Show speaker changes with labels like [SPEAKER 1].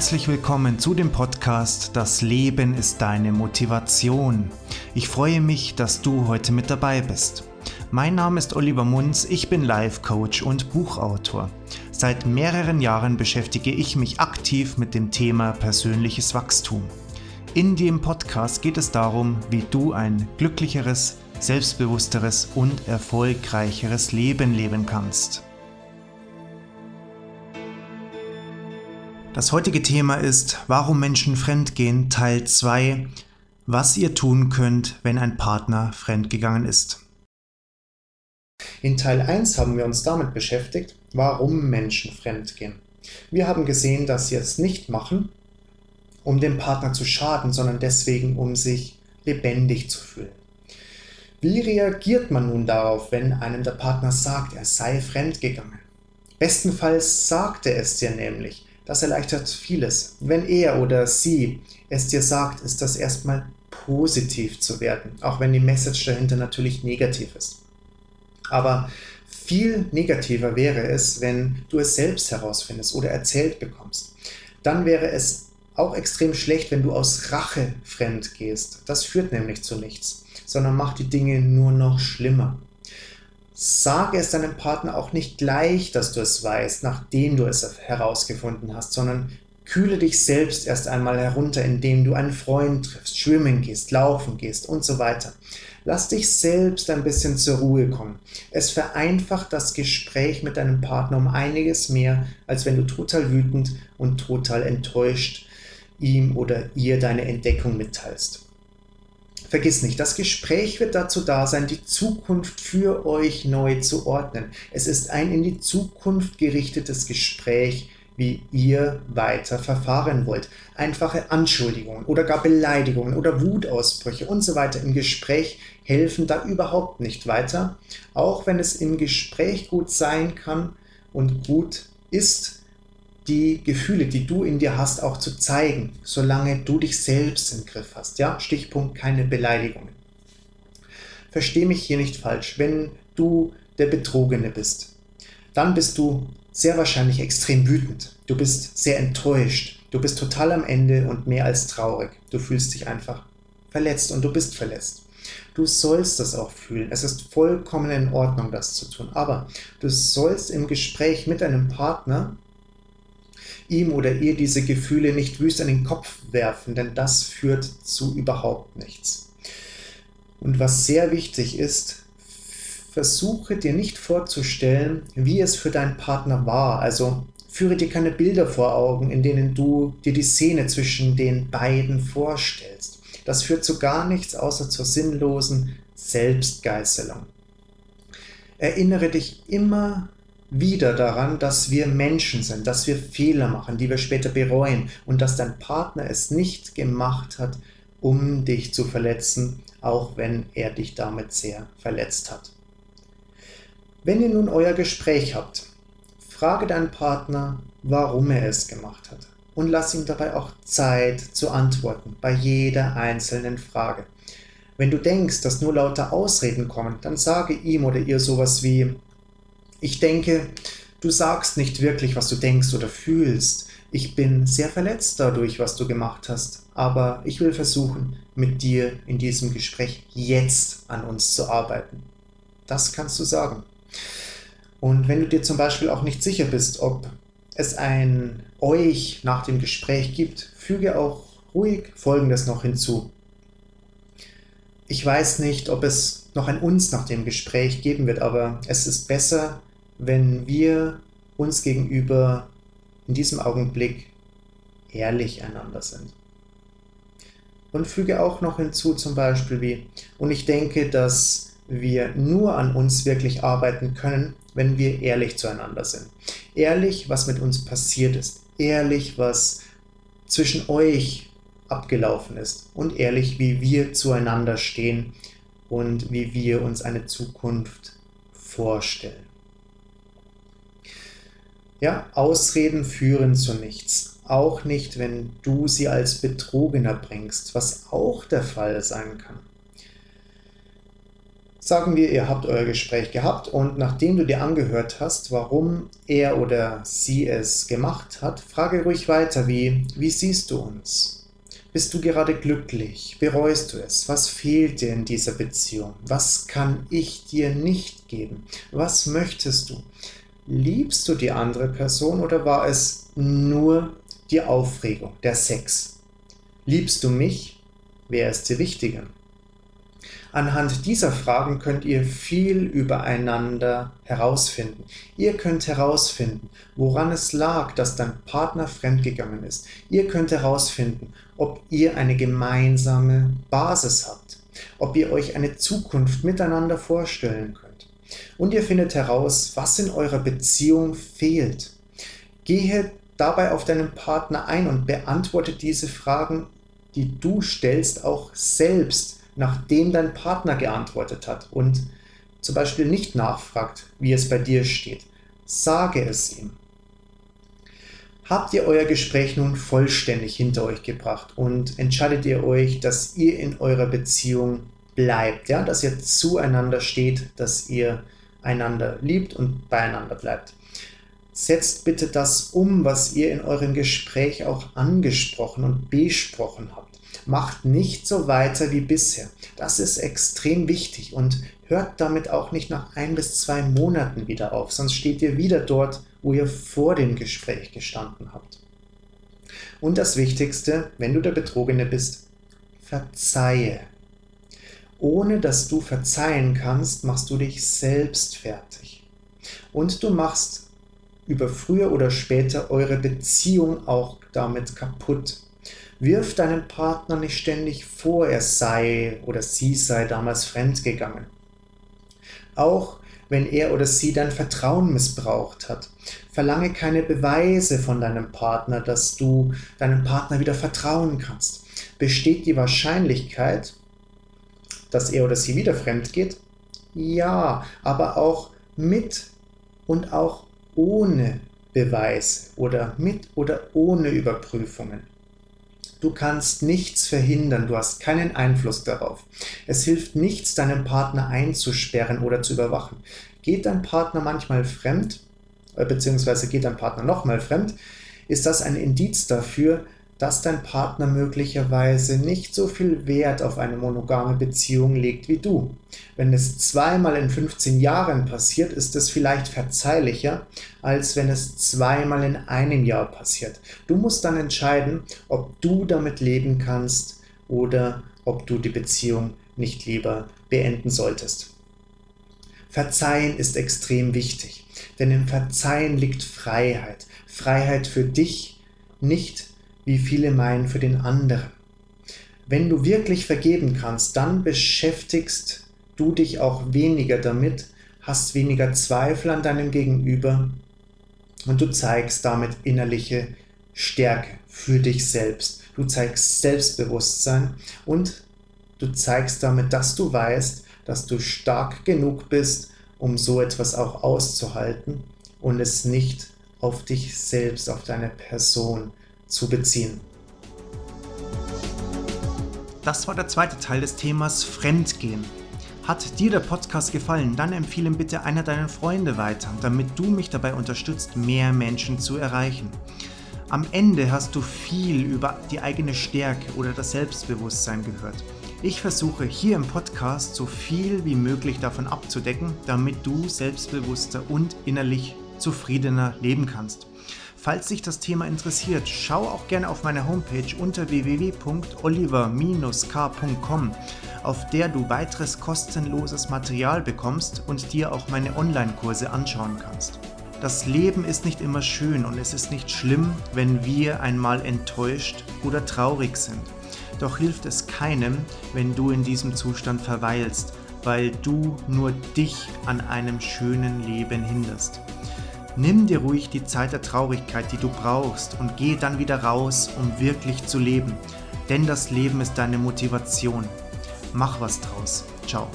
[SPEAKER 1] Herzlich willkommen zu dem Podcast Das Leben ist deine Motivation. Ich freue mich, dass du heute mit dabei bist. Mein Name ist Oliver Munz, ich bin Life Coach und Buchautor. Seit mehreren Jahren beschäftige ich mich aktiv mit dem Thema persönliches Wachstum. In dem Podcast geht es darum, wie du ein glücklicheres, selbstbewussteres und erfolgreicheres Leben leben kannst. Das heutige Thema ist, warum Menschen fremdgehen, Teil 2, was ihr tun könnt, wenn ein Partner fremdgegangen ist. In Teil 1 haben wir uns damit beschäftigt, warum Menschen fremdgehen. Wir haben gesehen, dass sie es nicht machen, um dem Partner zu schaden, sondern deswegen, um sich lebendig zu fühlen. Wie reagiert man nun darauf, wenn einem der Partner sagt, er sei fremdgegangen? Bestenfalls sagt er es dir nämlich, das erleichtert vieles. Wenn er oder sie es dir sagt, ist das erstmal positiv zu werden, auch wenn die Message dahinter natürlich negativ ist. Aber viel negativer wäre es, wenn du es selbst herausfindest oder erzählt bekommst. Dann wäre es auch extrem schlecht, wenn du aus Rache fremd gehst. Das führt nämlich zu nichts, sondern macht die Dinge nur noch schlimmer. Sage es deinem Partner auch nicht gleich, dass du es weißt, nachdem du es herausgefunden hast, sondern kühle dich selbst erst einmal herunter, indem du einen Freund triffst, schwimmen gehst, laufen gehst und so weiter. Lass dich selbst ein bisschen zur Ruhe kommen. Es vereinfacht das Gespräch mit deinem Partner um einiges mehr, als wenn du total wütend und total enttäuscht ihm oder ihr deine Entdeckung mitteilst. Vergiss nicht, das Gespräch wird dazu da sein, die Zukunft für euch neu zu ordnen. Es ist ein in die Zukunft gerichtetes Gespräch, wie ihr weiter verfahren wollt. Einfache Anschuldigungen oder gar Beleidigungen oder Wutausbrüche und so weiter im Gespräch helfen da überhaupt nicht weiter, auch wenn es im Gespräch gut sein kann und gut ist, die Gefühle, die du in dir hast, auch zu zeigen, solange du dich selbst im Griff hast. Ja, Stichpunkt keine Beleidigungen. Versteh mich hier nicht falsch. Wenn du der Betrogene bist, dann bist du sehr wahrscheinlich extrem wütend. Du bist sehr enttäuscht. Du bist total am Ende und mehr als traurig. Du fühlst dich einfach verletzt und du bist verletzt. Du sollst das auch fühlen. Es ist vollkommen in Ordnung, das zu tun. Aber du sollst im Gespräch mit deinem Partner ihm oder ihr diese Gefühle nicht wüst an den Kopf werfen, denn das führt zu überhaupt nichts. Und was sehr wichtig ist, versuche dir nicht vorzustellen, wie es für deinen Partner war. Also führe dir keine Bilder vor Augen, in denen du dir die Szene zwischen den beiden vorstellst. Das führt zu gar nichts außer zur sinnlosen Selbstgeißelung. Erinnere dich immer wieder daran, dass wir Menschen sind, dass wir Fehler machen, die wir später bereuen und dass dein Partner es nicht gemacht hat, um dich zu verletzen, auch wenn er dich damit sehr verletzt hat. Wenn ihr nun euer Gespräch habt, frage deinen Partner, warum er es gemacht hat und lass ihm dabei auch Zeit zu antworten bei jeder einzelnen Frage. Wenn du denkst, dass nur lauter Ausreden kommen, dann sage ihm oder ihr sowas wie, ich denke, du sagst nicht wirklich, was du denkst oder fühlst. Ich bin sehr verletzt dadurch, was du gemacht hast, aber ich will versuchen, mit dir in diesem Gespräch jetzt an uns zu arbeiten. Das kannst du sagen. Und wenn du dir zum Beispiel auch nicht sicher bist, ob es ein euch nach dem Gespräch gibt, füge auch ruhig Folgendes noch hinzu. Ich weiß nicht, ob es noch ein uns nach dem Gespräch geben wird, aber es ist besser, wenn wir uns gegenüber in diesem Augenblick ehrlich einander sind. Und füge auch noch hinzu zum Beispiel wie, und ich denke, dass wir nur an uns wirklich arbeiten können, wenn wir ehrlich zueinander sind. Ehrlich, was mit uns passiert ist. Ehrlich, was zwischen euch abgelaufen ist. Und ehrlich, wie wir zueinander stehen und wie wir uns eine Zukunft vorstellen. Ja, Ausreden führen zu nichts. Auch nicht, wenn du sie als Betrogener bringst, was auch der Fall sein kann. Sagen wir, ihr habt euer Gespräch gehabt und nachdem du dir angehört hast, warum er oder sie es gemacht hat, frage ruhig weiter wie, wie siehst du uns? Bist du gerade glücklich? Bereust du es? Was fehlt dir in dieser Beziehung? Was kann ich dir nicht geben? Was möchtest du? Liebst du die andere Person oder war es nur die Aufregung, der Sex? Liebst du mich? Wer ist dir wichtiger? Anhand dieser Fragen könnt ihr viel übereinander herausfinden. Ihr könnt herausfinden, woran es lag, dass dein Partner fremdgegangen ist. Ihr könnt herausfinden, ob ihr eine gemeinsame Basis habt, ob ihr euch eine Zukunft miteinander vorstellen könnt. Und ihr findet heraus, was in eurer Beziehung fehlt. Gehe dabei auf deinen Partner ein und beantworte diese Fragen, die du stellst, auch selbst nachdem dein Partner geantwortet hat und zum Beispiel nicht nachfragt, wie es bei dir steht. Sage es ihm. Habt ihr euer Gespräch nun vollständig hinter euch gebracht und entscheidet ihr euch, dass ihr in eurer Beziehung bleibt, ja, dass ihr zueinander steht, dass ihr einander liebt und beieinander bleibt. Setzt bitte das um, was ihr in eurem Gespräch auch angesprochen und besprochen habt macht nicht so weiter wie bisher. Das ist extrem wichtig und hört damit auch nicht nach ein bis zwei Monaten wieder auf, sonst steht ihr wieder dort, wo ihr vor dem Gespräch gestanden habt. Und das Wichtigste, wenn du der Betrogene bist, verzeihe. Ohne dass du verzeihen kannst, machst du dich selbst fertig. Und du machst über früher oder später eure Beziehung auch damit kaputt. Wirf deinem Partner nicht ständig vor, er sei oder sie sei damals fremdgegangen. Auch wenn er oder sie dein Vertrauen missbraucht hat. Verlange keine Beweise von deinem Partner, dass du deinem Partner wieder vertrauen kannst. Besteht die Wahrscheinlichkeit, dass er oder sie wieder fremd geht? Ja, aber auch mit und auch ohne Beweise oder mit oder ohne Überprüfungen. Du kannst nichts verhindern, du hast keinen Einfluss darauf. Es hilft nichts, deinen Partner einzusperren oder zu überwachen. Geht dein Partner manchmal fremd, äh, beziehungsweise geht dein Partner nochmal fremd, ist das ein Indiz dafür, dass dein Partner möglicherweise nicht so viel Wert auf eine monogame Beziehung legt wie du. Wenn es zweimal in 15 Jahren passiert, ist es vielleicht verzeihlicher, als wenn es zweimal in einem Jahr passiert. Du musst dann entscheiden, ob du damit leben kannst oder ob du die Beziehung nicht lieber beenden solltest. Verzeihen ist extrem wichtig, denn im Verzeihen liegt Freiheit. Freiheit für dich, nicht wie viele meinen für den anderen. Wenn du wirklich vergeben kannst, dann beschäftigst du dich auch weniger damit, hast weniger Zweifel an deinem Gegenüber und du zeigst damit innerliche Stärke für dich selbst. Du zeigst Selbstbewusstsein und du zeigst damit, dass du weißt, dass du stark genug bist, um so etwas auch auszuhalten und es nicht auf dich selbst, auf deine Person zu beziehen.
[SPEAKER 2] Das war der zweite Teil des Themas Fremdgehen. Hat dir der Podcast gefallen, dann empfehle ihn bitte einer deiner Freunde weiter, damit du mich dabei unterstützt, mehr Menschen zu erreichen. Am Ende hast du viel über die eigene Stärke oder das Selbstbewusstsein gehört. Ich versuche hier im Podcast so viel wie möglich davon abzudecken, damit du selbstbewusster und innerlich zufriedener leben kannst. Falls dich das Thema interessiert, schau auch gerne auf meine Homepage unter www.oliver-k.com, auf der du weiteres kostenloses Material bekommst und dir auch meine Online-Kurse anschauen kannst. Das Leben ist nicht immer schön und es ist nicht schlimm, wenn wir einmal enttäuscht oder traurig sind. Doch hilft es keinem, wenn du in diesem Zustand verweilst, weil du nur dich an einem schönen Leben hinderst. Nimm dir ruhig die Zeit der Traurigkeit, die du brauchst, und geh dann wieder raus, um wirklich zu leben. Denn das Leben ist deine Motivation. Mach was draus. Ciao.